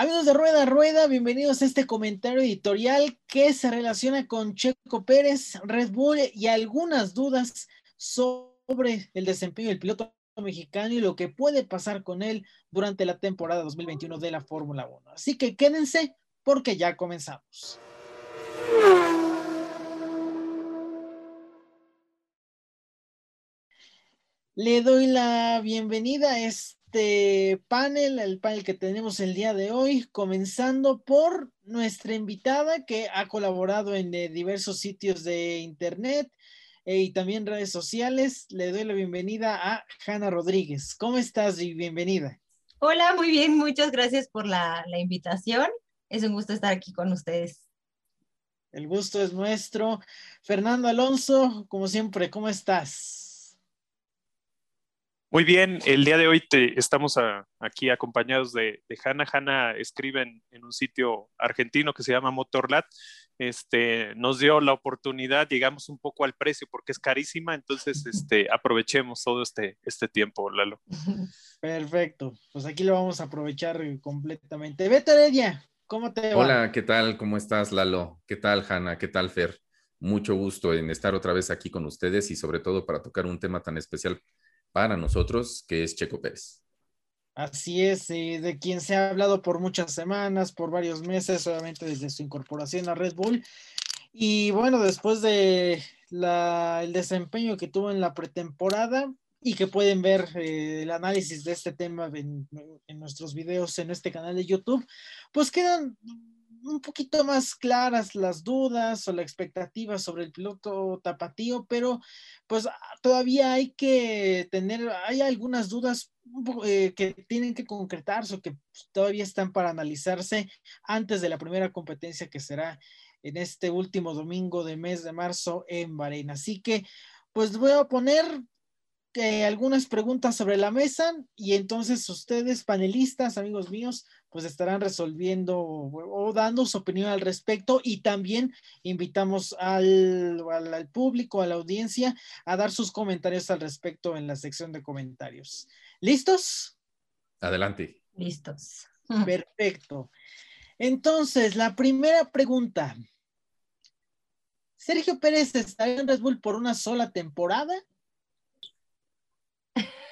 Amigos de Rueda Rueda, bienvenidos a este comentario editorial que se relaciona con Checo Pérez, Red Bull y algunas dudas sobre el desempeño del piloto mexicano y lo que puede pasar con él durante la temporada 2021 de la Fórmula 1. Así que quédense porque ya comenzamos. Le doy la bienvenida a este panel, el panel que tenemos el día de hoy, comenzando por nuestra invitada que ha colaborado en eh, diversos sitios de internet eh, y también redes sociales. Le doy la bienvenida a Hanna Rodríguez. ¿Cómo estás y bienvenida? Hola, muy bien, muchas gracias por la, la invitación. Es un gusto estar aquí con ustedes. El gusto es nuestro. Fernando Alonso, como siempre, ¿cómo estás? Muy bien, el día de hoy te, estamos aquí acompañados de, de Hanna. Hanna escribe en, un sitio argentino que se llama Motorlat. Este, nos dio la oportunidad, llegamos un poco al precio porque es carísima, entonces este, aprovechemos todo este, este tiempo, Lalo. Perfecto, pues aquí lo vamos a aprovechar completamente. Beto Heredia, ¿cómo te va? Hola, ¿qué tal? ¿Cómo estás, Lalo? ¿Qué tal, Hanna? ¿Qué tal, Fer? Mucho gusto en estar otra vez aquí con ustedes y sobre todo para tocar un tema tan especial para nosotros, que es Checo Pérez. Así es, de quien se ha hablado por muchas semanas, por varios meses, obviamente desde su incorporación a Red Bull. Y bueno, después de el desempeño que tuvo en la pretemporada y que pueden ver eh, el análisis de este tema en, en nuestros videos en este canal de YouTube, pues quedan un poquito más claras las dudas o la expectativa sobre el piloto tapatío, pero pues todavía hay que tener, hay algunas dudas eh, que tienen que concretarse o que pues, todavía están para analizarse antes de la primera competencia que será en este último domingo de mes de marzo en Bahrein. Así que pues voy a poner eh, algunas preguntas sobre la mesa y entonces ustedes, panelistas, amigos míos, pues estarán resolviendo o, dando su opinión al respecto y también invitamos al, al, público, a la audiencia, a dar sus comentarios al respecto en la sección de comentarios. ¿Listos? Adelante. Listos. Perfecto. Entonces, la primera pregunta. ¿Sergio Pérez estará en Red Bull por una sola temporada?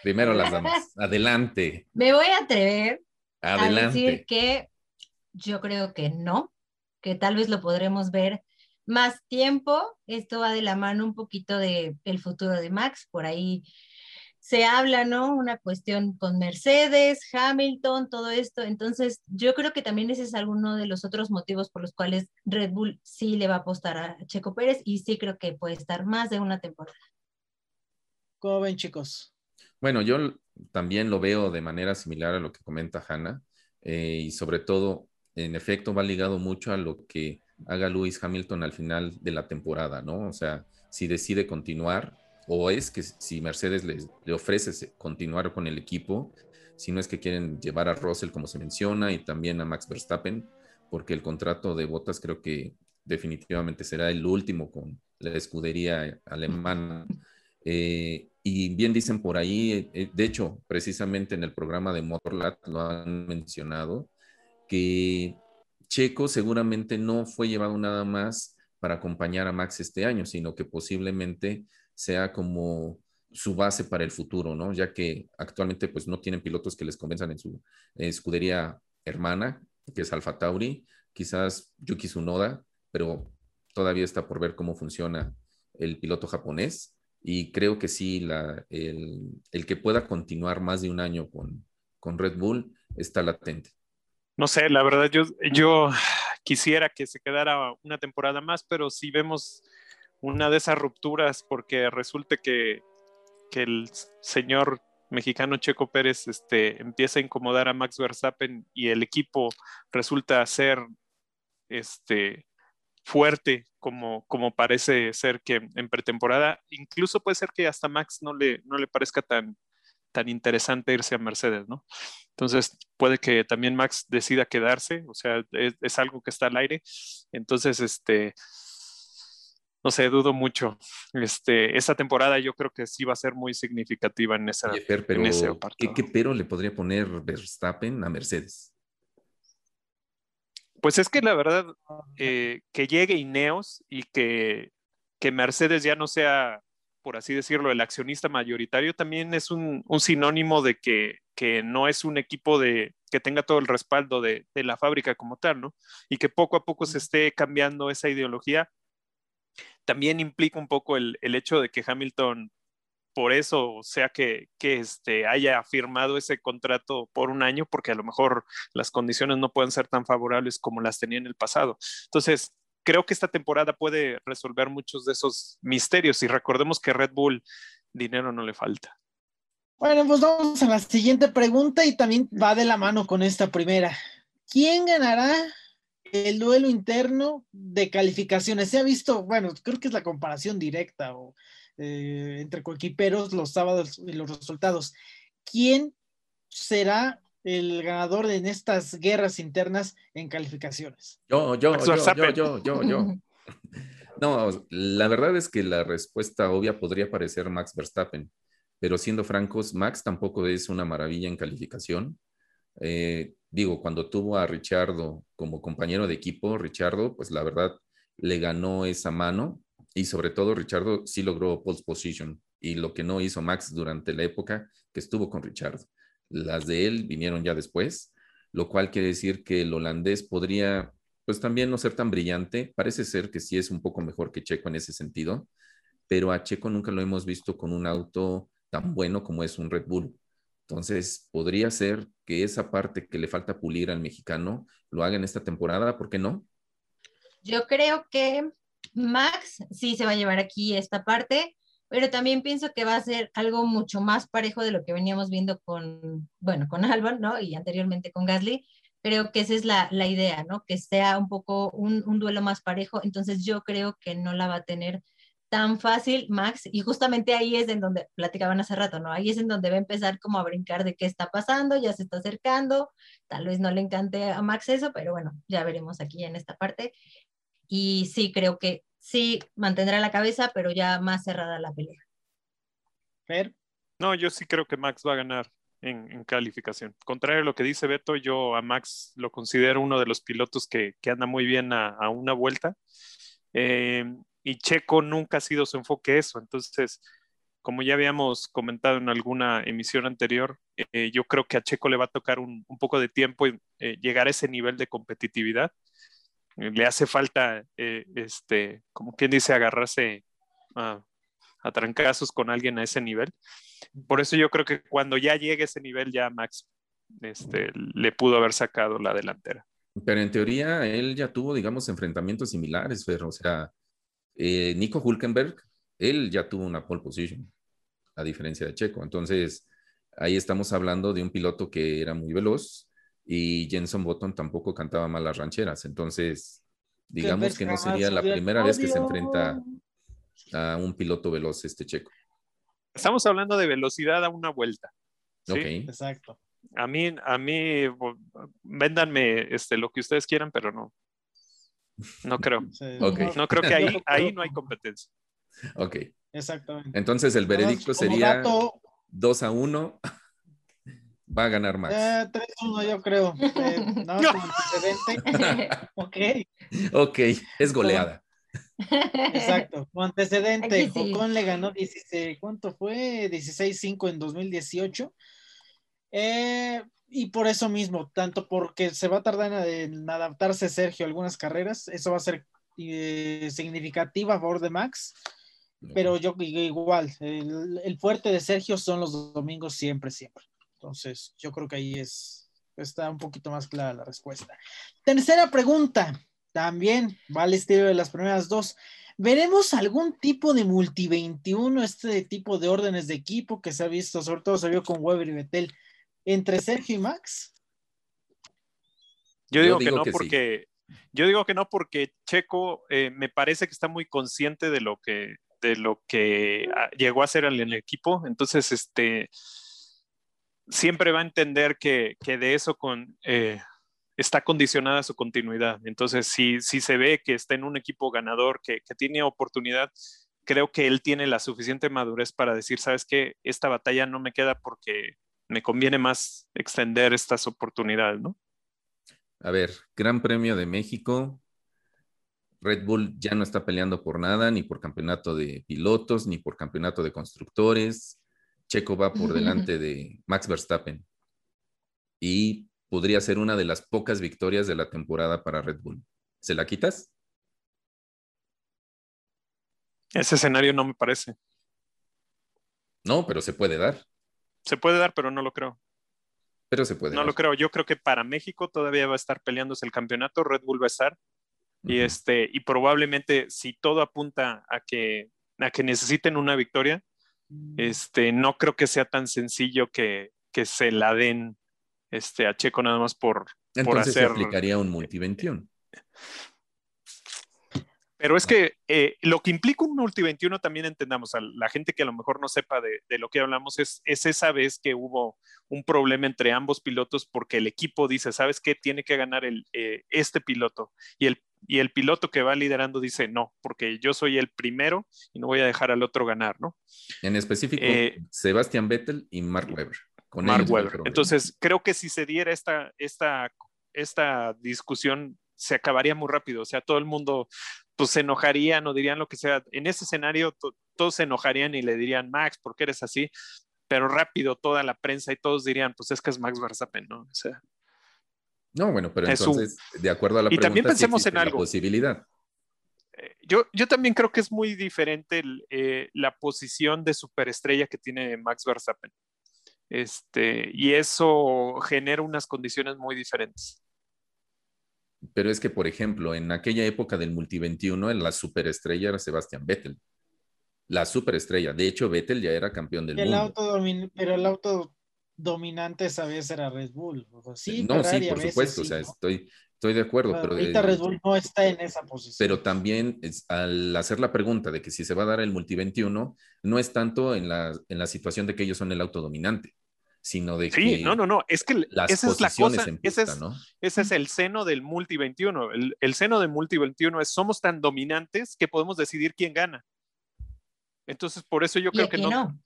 Primero las damas. Adelante. Me voy a atrever Adelante. a decir que yo creo que no, que tal vez lo podremos ver más tiempo. Esto va de la mano un poquito de el futuro de Max, por ahí se habla, ¿no? Una cuestión con Mercedes, Hamilton, todo esto. Entonces, yo creo que también ese es alguno de los otros motivos por los cuales Red Bull sí le va a apostar a Checo Pérez y sí creo que puede estar más de una temporada. ¿Cómo ven, chicos? Bueno, yo también lo veo de manera similar a lo que comenta Hanna eh, y sobre todo, en efecto, va ligado mucho a lo que haga Lewis Hamilton al final de la temporada, ¿no? O sea, si decide continuar o es que si Mercedes le ofrece continuar con el equipo, si no es que quieren llevar a Russell como se menciona y también a Max Verstappen, porque el contrato de botas creo que definitivamente será el último con la escudería alemana. Eh, y bien dicen por ahí, eh, de hecho, precisamente en el programa de Motorlat lo han mencionado, que Checo seguramente no fue llevado nada más para acompañar a Max este año, sino que posiblemente sea como su base para el futuro, ¿no? Ya que actualmente pues no tienen pilotos que les convenzan en su escudería hermana, que es Alfa Tauri, quizás Yuki Tsunoda, pero todavía está por ver cómo funciona el piloto japonés y creo que sí, la, el, el, que pueda continuar más de un año con, con, Red Bull está latente. No sé, la verdad, yo, yo quisiera que se quedara una temporada más, pero si vemos una de esas rupturas, porque resulte que, que el señor mexicano Checo Pérez este, empieza a incomodar a Max Verstappen y el equipo resulta ser este, fuerte como, como parece ser que en pretemporada, incluso puede ser que hasta Max no le, no le parezca tan, tan interesante irse a Mercedes, ¿no? Entonces puede que también Max decida quedarse, o sea, es, algo que está al aire. Entonces, este, no sé, dudo mucho. Este, esta temporada yo creo que sí va a ser muy significativa en, esa, pero, ¿qué, ¿qué, pero le podría poner Verstappen a Mercedes? Pues es que la verdad, eh, que llegue Ineos y que, que Mercedes ya no sea, por así decirlo, el accionista mayoritario, también es un, un sinónimo de que, que, no es un equipo de, que tenga todo el respaldo de, de, la fábrica como tal, ¿no? Y que poco a poco se esté cambiando esa ideología. También implica un poco el, el hecho de que Hamilton por eso sea que, que este, haya firmado ese contrato por un año, porque a lo mejor las condiciones no pueden ser tan favorables como las tenía en el pasado. Entonces, creo que esta temporada puede resolver muchos de esos misterios y recordemos que Red Bull dinero no le falta. Bueno, pues vamos a la siguiente pregunta y también va de la mano con esta primera. ¿Quién ganará el duelo interno de calificaciones? Se ha visto, bueno, creo que es la comparación directa o eh, entre coequiperos los sábados y los resultados. ¿Quién será el ganador en estas guerras internas en calificaciones? Yo, yo, yo, yo, yo, yo, yo. No, la verdad es que la respuesta obvia podría parecer Max Verstappen, pero siendo francos, Max tampoco es una maravilla en calificación. Eh, digo, cuando tuvo a Richardo como compañero de equipo, Richardo, pues la verdad le ganó esa mano y sobre todo Richardo sí logró pole position y lo que no hizo Max durante la época que estuvo con Richardo. Las de él vinieron ya después, lo cual quiere decir que el holandés podría pues también no ser tan brillante. Parece ser que sí es un poco mejor que Checo en ese sentido, pero a Checo nunca lo hemos visto con un auto tan bueno como es un Red Bull. Entonces, podría ser que esa parte que le falta pulir al mexicano lo haga en esta temporada, ¿por qué no? Yo creo que Max sí se va a llevar aquí esta parte, pero también pienso que va a ser algo mucho más parejo de lo que veníamos viendo con, bueno, con Albon, ¿no? Y anteriormente con Gasly. Creo que esa es la, la idea, ¿no? Que sea un poco un, un, duelo más parejo. Entonces yo creo que no la va a tener tan fácil Max. Y justamente ahí es en donde platicaban hace rato, ¿no? Ahí es en donde va a empezar como a brincar de qué está pasando, ya se está acercando. Tal vez no le encante a Max eso, pero bueno, ya veremos aquí en esta parte. Y sí, creo que sí mantendrá la cabeza, pero ya más cerrada la pelea. Fer. No, yo sí creo que Max va a ganar en, en, calificación. Contrario a lo que dice Beto, yo a Max lo considero uno de los pilotos que, que anda muy bien a, a una vuelta. Eh, y Checo nunca ha sido su enfoque eso. Entonces, como ya habíamos comentado en alguna emisión anterior, eh, yo creo que a Checo le va a tocar un, un poco de tiempo y eh, llegar a ese nivel de competitividad le hace falta, eh, este, como quien dice, agarrarse a, trancazos con alguien a ese nivel. Por eso yo creo que cuando ya llegue a ese nivel, ya Max este, le pudo haber sacado la delantera. Pero en teoría, él ya tuvo, digamos, enfrentamientos similares, pero, o sea, eh, Nico Hulkenberg, él ya tuvo una pole position, a diferencia de Checo. Entonces, ahí estamos hablando de un piloto que era muy veloz, y Jenson Button tampoco cantaba mal las rancheras. Entonces, digamos que no sería la primera vez que se enfrenta a un piloto veloz este checo. Estamos hablando de velocidad a una vuelta. ¿sí? Ok. Exacto. A mí, a mí, véndanme este, lo que ustedes quieran, pero no. No creo. Sí. Ok. No creo que ahí, ahí no hay competencia. Ok. Exactamente. Entonces el veredicto sería dato, 2 a 1. Va a ganar Max. eh, 3-1 yo creo. Eh, no, como antecedente. ok. Ok, es goleada. Exacto. Como antecedente. Ocon le ganó 16, ¿cuánto fue? 16-5 en 2018. Eh, y por eso mismo, tanto porque se va a tardar en, en adaptarse Sergio a algunas carreras, eso va a ser eh, significativa a favor de Max, pero yo igual, el, el fuerte de Sergio son los domingos siempre, siempre. Entonces, yo creo que ahí es, está un poquito más clara la respuesta. Tercera pregunta, también va al estilo de las primeras dos. ¿Veremos algún tipo de multi 21, este tipo de órdenes de equipo que se ha visto, sobre todo se vio con Weber y Betel, entre Sergio y Max? Yo Yo digo, que no que sí. porque yo digo que no porque Checo eh, me parece que está muy consciente de lo que de lo que ah, llegó a ser en el equipo, entonces este siempre va a entender que, que de eso con eh, está condicionada su continuidad. Entonces, si, si se ve que está en un equipo ganador, que, que tiene oportunidad, creo que él tiene la suficiente madurez para decir, sabes que esta batalla no me queda porque me conviene más extender estas oportunidades, ¿no? A ver, Gran Premio de México. Red Bull ya no está peleando por nada, ni por campeonato de pilotos, ni por campeonato de constructores. Checo va por delante de Max Verstappen. Y podría ser una de las pocas victorias de la temporada para Red Bull. ¿Se la quitas? Ese escenario no me parece. No, pero se puede dar. Se puede dar, pero no lo creo. Pero se puede. No dar. lo creo. Yo creo que para México todavía va a estar peleándose el campeonato. Red Bull va a estar. Y este, y probablemente si todo apunta a que, a que necesiten una victoria, este, no creo que sea tan sencillo que, que se la den este, a Checo nada más por, por Entonces se hacer. aplicaría un multi 21. Pero es que eh, lo que implica un multi 21 también entendamos, a la gente que a lo mejor no sepa de, de lo que hablamos, es, es esa vez que hubo un problema entre ambos pilotos porque el equipo dice, ¿sabes qué? Tiene que ganar el, eh, este piloto. Y el, y el piloto que va liderando dice, no, porque yo soy el primero y no voy a dejar al otro ganar, ¿no? En específico, Eh, Sebastián Vettel y Mark Webber. Con Mark no Webber. Entonces, creo que si se diera esta, esta, esta discusión, se acabaría muy rápido. O sea, todo el mundo pues se enojarían o dirían lo que sea. En ese escenario, to- todos se enojarían y le dirían, Max, ¿por qué eres así? Pero rápido, toda la prensa y todos dirían, pues es que es Max Verstappen, ¿no? O sea, No, bueno, pero es un- entonces, de acuerdo a la Y pregunta, también pensemos en la posibilidad. eh, yo, yo también creo que es muy diferente el, eh, la posición de superestrella que tiene Max Verstappen. Este, y eso genera unas condiciones muy diferentes. Pero es que, por ejemplo, en aquella época del Multi 21, la superestrella era Sebastián Vettel. La superestrella. De hecho, Vettel ya era campeón del El mundo. auto domin- pero el auto dominante esa vez era Red Bull. O sea, sí, no, Ferrari sí, a por veces supuesto. sí, o sea, ¿no? estoy, estoy de acuerdo. Pero Pero, ahorita eh, Red Bull no está en esa posición. pero también es- al hacer la pregunta de que si se va a dar el Multi 21, no es tanto en la, en la situación de que ellos son el auto dominante, sino de Sí, que no, no, no, es que las esa es la cosa, en ese pista, es, ¿no? ese es el seno del Multi 21. El, el seno del Multi 21 es somos tan dominantes que podemos decidir quién gana. Entonces, por eso yo creo que no. no.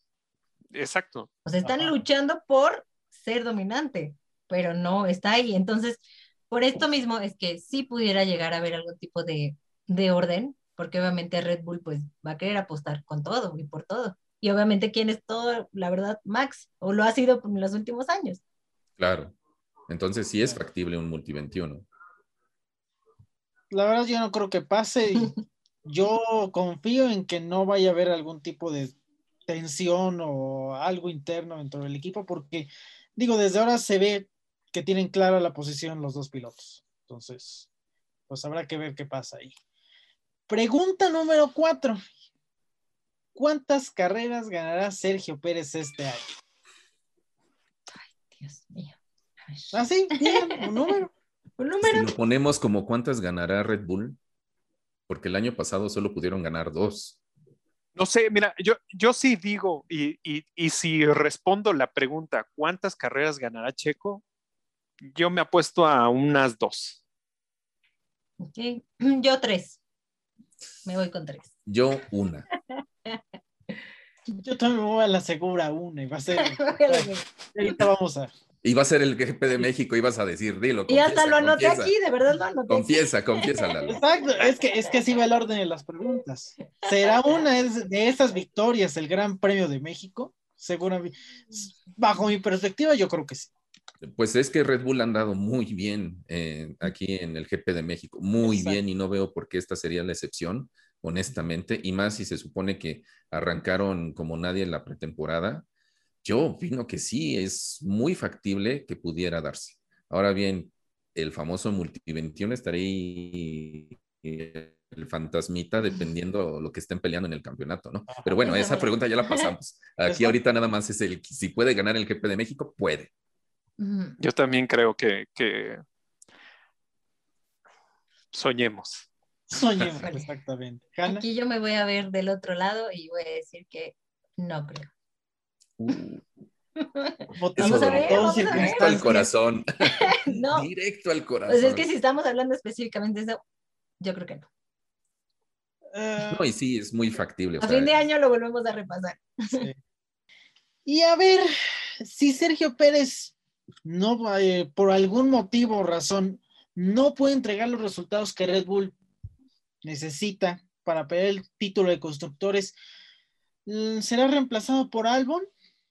Exacto. O sea, están Ajá. luchando por ser dominante, pero no está ahí. Entonces, por esto mismo es que sí pudiera llegar a haber algún tipo de, de orden, porque obviamente Red Bull pues va a querer apostar con todo y por todo. Y obviamente quién es todo, la verdad, Max, o lo ha sido en los últimos años. Claro. Entonces sí es factible un Multi 21. La verdad yo no creo que pase. Yo confío en que no vaya a haber algún tipo de tensión o algo interno dentro del equipo, porque digo, desde ahora se ve que tienen clara la posición los dos pilotos. Entonces, pues habrá que ver qué pasa ahí. Pregunta número cuatro. ¿Cuántas carreras ganará Sergio Pérez este año? Dios mío. Así, digan un número. Un Si número. lo ponemos como cuántas ganará Red Bull, porque el año pasado solo pudieron ganar dos. No sé, mira, yo, yo sí digo, y, y, y si respondo la pregunta, ¿cuántas carreras ganará Checo? Yo me apuesto a unas dos. Ok. Yo tres. Me voy con tres. Yo una. Yo también me voy a la segura una y va a ser. Ahorita vamos a. Iba a ser el GP de México, ibas a decir, dilo. hasta confiesa, lo anoté confiesa. aquí, de verdad lo anoté. Confiesa, confiesa, Lalo. Exacto, es que, es que así va el orden de las preguntas. ¿Será una de esas victorias el Gran Premio de México? Seguramente. Bajo mi perspectiva, yo creo que sí. Pues es que Red Bull ha andado muy bien eh, aquí en el GP de México, muy Exacto. bien, y no veo por qué esta sería la excepción, honestamente, y más si se supone que arrancaron como nadie en la pretemporada. Yo opino que sí, es muy factible que pudiera darse. Ahora bien, el famoso multi 21 estaría ahí eh, el fantasmita dependiendo lo que estén peleando en el campeonato, ¿no? Pero bueno, esa pregunta ya la pasamos. Aquí ahorita nada más es el si puede ganar el GP de México, puede. Yo también creo que, que soñemos. Soñemos, exactamente. Aquí yo me voy a ver del otro lado y voy a decir que no creo. Vamos a de ver, todo, vamos a ver. directo al corazón. no, Directo al corazón. pues es que si estamos hablando específicamente de eso, yo creo que no. Eh, No, y sí, es muy factible. A fin de año lo volvemos a repasar. sí. Y a ver, si Sergio Pérez no, eh, por algún motivo o razón, no puede entregar los resultados que Red Bull necesita para pelear el título de constructores, mm, ¿será reemplazado por Albon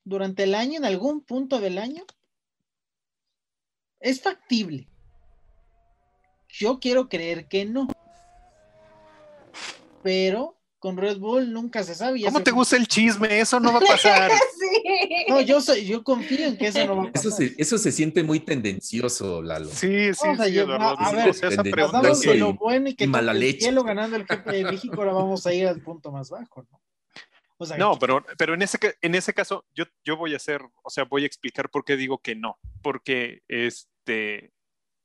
durante el año, en algún punto del año? Es factible. Yo quiero creer que no. Pero con Red Bull nunca se sabe. ¿Cómo te gusta el chisme? Eso no va a pasar. No, yo, soy, yo confío en que eso no va a pasar. Eso se, siente muy tendencioso, Lalo. Sí, sí, sí. a, ver, esa pregunta que lo bueno y que mala el cielo ganando el jefe de México, ahora vamos a ir al punto más bajo, ¿no? No, pero, pero en, ese, en ese caso yo, yo voy a hacer, o sea, voy a explicar por qué digo que no, porque este,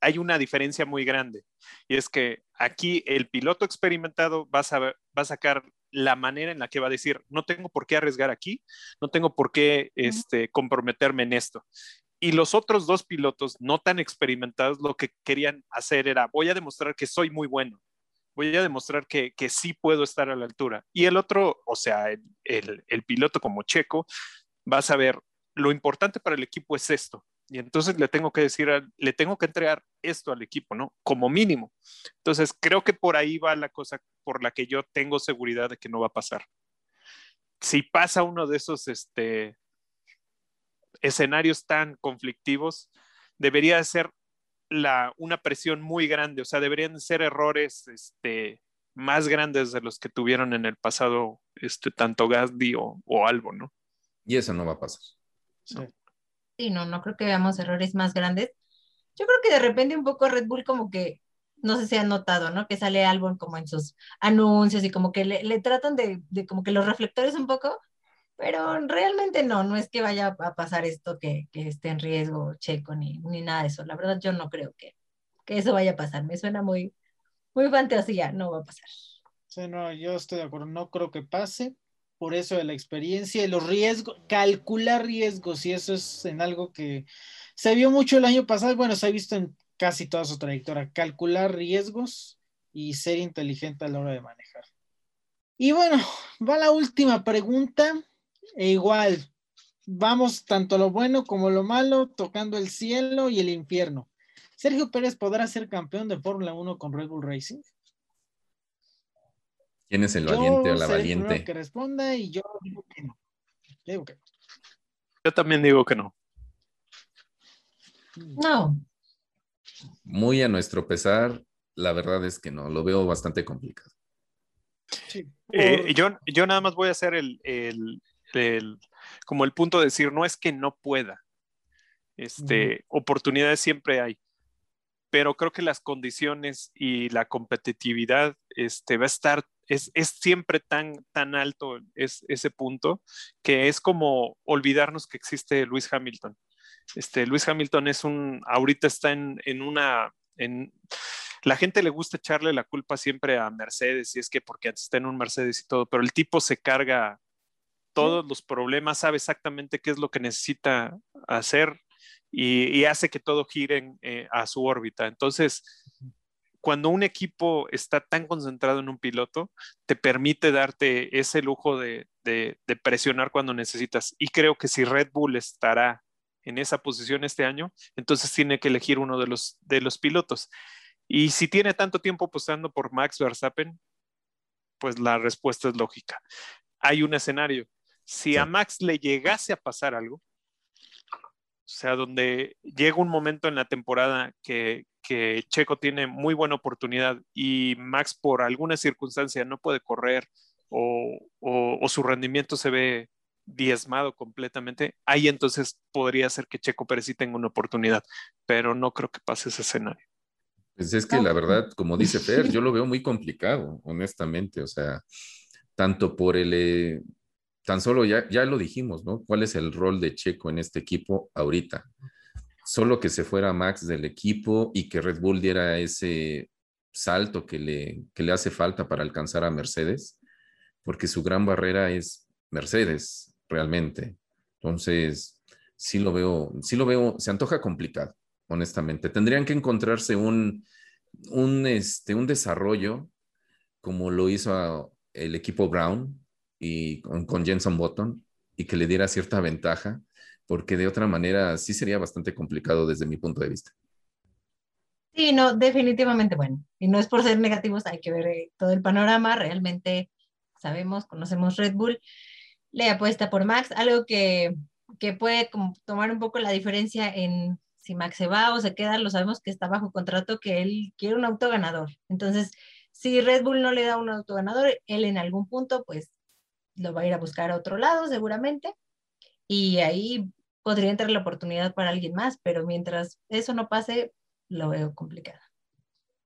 hay una diferencia muy grande y es que aquí el piloto experimentado va a, va a sacar la manera en la que va a decir, no tengo por qué arriesgar aquí, no tengo por qué este, comprometerme en esto. Y los otros dos pilotos no tan experimentados lo que querían hacer era, voy a demostrar que soy muy bueno, voy a demostrar que, que sí puedo estar a la altura. Y el otro, o sea, el, el, el piloto como Checo, va a saber, lo importante para el equipo es esto, y entonces le tengo que decir, le tengo que entregar esto al equipo, ¿no? Como mínimo. Entonces creo que por ahí va la cosa por la que yo tengo seguridad de que no va a pasar. Si pasa uno de esos este, escenarios tan conflictivos, debería ser la, una presión muy grande, o sea, deberían ser errores este, más grandes de los que tuvieron en el pasado este, tanto Gasly o, o Albo, ¿no? Y eso no va a pasar. Sí. Sí, no, no creo que veamos errores más grandes. Yo creo que de repente un poco Red Bull como que, no sé si han notado, ¿no? Que sale Albon como en sus anuncios y como que le, tratan de, de, como que los reflectores un poco, pero realmente no, no es que vaya a pasar esto que, que esté en riesgo Checo ni, ni nada de eso. La verdad yo no creo que, que eso vaya a pasar. Me suena muy, muy fantasía, no va a pasar. Sí, no, yo estoy de acuerdo, no creo que pase por eso de la experiencia y los riesgos, calcular riesgos, y eso es en algo que se vio mucho el año pasado, bueno, se ha visto en casi toda su trayectoria, calcular riesgos y ser inteligente a la hora de manejar. Y bueno, va la última pregunta, e igual, vamos tanto lo bueno como lo malo, tocando el cielo y el infierno. ¿Sergio Pérez podrá ser campeón de Fórmula 1 con Red Bull Racing? ¿Quién es el valiente o la valiente? que responda y yo digo que no. Digo que no. Yo también digo que no. No. Muy a nuestro pesar, la verdad es que no, lo veo bastante complicado. Sí. Eh, yo, yo nada más voy a hacer el, el, el, como el punto de decir, no es que no pueda. Este, oportunidades siempre hay pero creo que las condiciones y la competitividad este, va a estar es, siempre tan, tan alto es, ese punto que es como olvidarnos que existe Luis Hamilton. Este, Luis Hamilton es un, ahorita está en, en una, en, la gente le gusta echarle la culpa siempre a Mercedes y es que porque está en un Mercedes y todo, pero el tipo se carga todos los problemas, sabe exactamente qué es lo que necesita hacer y, hace que todo gire eh, a su órbita. Entonces, cuando un equipo está tan concentrado en un piloto, te permite darte ese lujo de, presionar cuando necesitas. Y creo que si Red Bull estará en esa posición este año, entonces tiene que elegir uno de los, de los pilotos. Y si tiene tanto tiempo apostando por Max Verstappen, pues la respuesta es lógica. Hay un escenario. Si a Max le llegase a pasar algo, o sea, donde llega un momento en la temporada que, que Checo tiene muy buena oportunidad y Max por alguna circunstancia no puede correr o, o, su rendimiento se ve diezmado completamente, ahí entonces podría ser que Checo Pérez sí tenga una oportunidad, pero no creo que pase ese escenario. Pues es que la verdad, como dice Fer, yo lo veo muy complicado, honestamente, o sea, tanto por el, eh, tan solo ya, ya lo dijimos, ¿no? ¿Cuál es el rol de Checo en este equipo ahorita? Solo que se fuera Max del equipo y que Red Bull diera ese salto que le, que le hace falta para alcanzar a Mercedes, porque su gran barrera es Mercedes, realmente. Entonces, sí lo veo, sí lo veo, se antoja complicado, honestamente. Tendrían que encontrarse un, un, este, un desarrollo como lo hizo el equipo Brown, y con, Jenson Button y que le diera cierta ventaja, porque de otra manera sí sería bastante complicado desde mi punto de vista. Sí, no, definitivamente, bueno, y no es por ser negativos, hay que ver eh, todo el panorama, realmente sabemos, conocemos Red Bull, le apuesta por Max, algo que, que puede tomar un poco la diferencia en si Max se va o se queda, lo sabemos que está bajo contrato, que él quiere un auto ganador. Entonces, si Red Bull no le da un auto ganador, él en algún punto, pues lo va a ir a buscar a otro lado seguramente, y ahí podría entrar la oportunidad para alguien más, pero mientras eso no pase, lo veo complicado.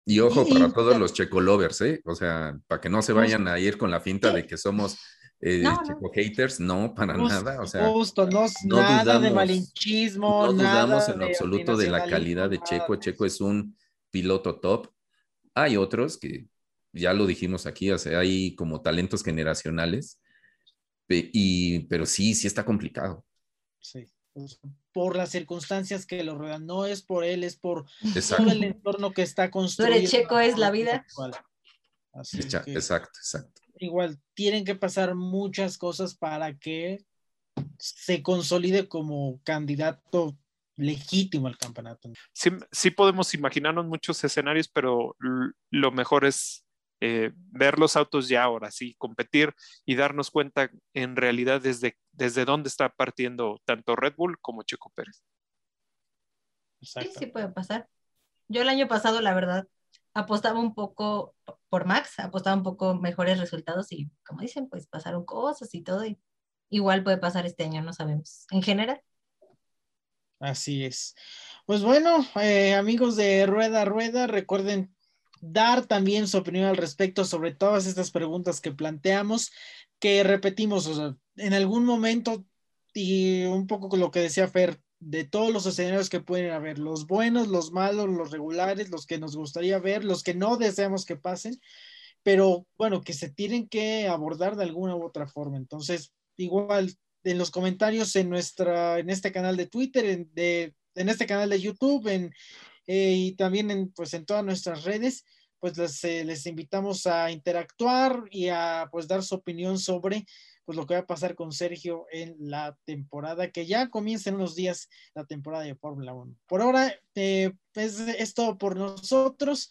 Y ojo para todos los checo lovers, ¿eh? O sea, para que no se vayan a ir con la finta de que somos eh, checo haters, no, para nada. O sea, justo, no, nada de malinchismo. No dudamos en lo absoluto de la calidad de Checo. Checo es un piloto top. Hay otros que ya lo dijimos aquí, o sea, hay como talentos generacionales, y, pero sí, sí está complicado. Sí. Pues, por las circunstancias que lo rodean, no es por él, es por todo el entorno que está construido. checo es la vida. exacto, exacto. Igual, tienen que pasar muchas cosas para que se consolide como candidato legítimo al campeonato. Sí, sí podemos imaginarnos muchos escenarios, pero lo mejor es eh, ver los autos ya ahora, sí, competir y darnos cuenta en realidad desde, desde dónde está partiendo tanto Red Bull como Checo Pérez. Sí, sí puede pasar. Yo el año pasado, la verdad, apostaba un poco por Max, apostaba un poco mejores resultados y, como dicen, pues pasaron cosas y todo. Y igual puede pasar este año, no sabemos. En general. Así es. Pues bueno, eh, amigos de Rueda Rueda, recuerden dar también su opinión al respecto sobre todas estas preguntas que planteamos, que repetimos, o sea, en algún momento y un poco lo que decía Fer, de todos los escenarios que pueden haber, los buenos, los malos, los regulares, los que nos gustaría ver, los que no deseamos que pasen, pero bueno, que se tienen que abordar de alguna u otra forma. Entonces, igual en los comentarios en nuestra, en este canal de Twitter, en, de, en este canal de YouTube, en, eh, y también en, pues, en todas nuestras redes, pues les, eh, les, invitamos a interactuar y a pues dar su opinión sobre pues lo que va a pasar con Sergio en la temporada que ya comienza en unos días la temporada de Fórmula 1. Por ahora eh, es, todo por nosotros,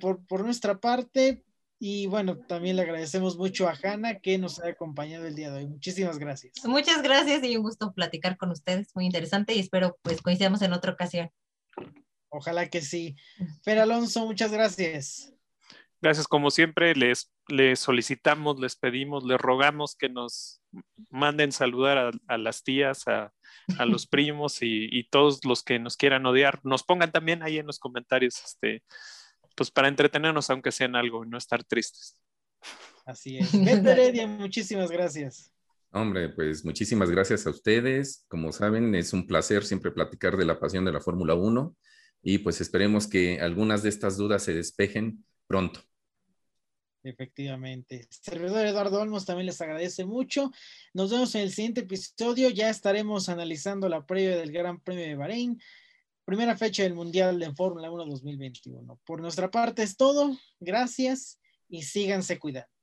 por, por nuestra parte. Y bueno, también le agradecemos mucho a Hanna que nos ha acompañado el día de hoy. Muchísimas gracias. Muchas gracias y un gusto platicar con ustedes. Muy interesante y espero pues coincidamos en otra ocasión. Ojalá que sí. Fer Alonso, muchas gracias. Gracias, como siempre, les, les solicitamos, les pedimos, les rogamos que nos manden saludar a, las tías, a, los primos y, todos los que nos quieran odiar. Nos pongan también ahí en los comentarios, este, pues para entretenernos, aunque sean algo, y no estar tristes. Así es. Heredia, muchísimas gracias. Hombre, pues muchísimas gracias a ustedes. Como saben, es un placer siempre platicar de la pasión de la Fórmula 1 y pues esperemos que algunas de estas dudas se despejen pronto. Efectivamente. Servidor Eduardo Olmos también les agradece mucho. Nos vemos en el siguiente episodio. Ya estaremos analizando la previa del Gran Premio de Bahrein, primera fecha del Mundial de Fórmula 1 2021. Por nuestra parte es todo. Gracias y síganse cuidando.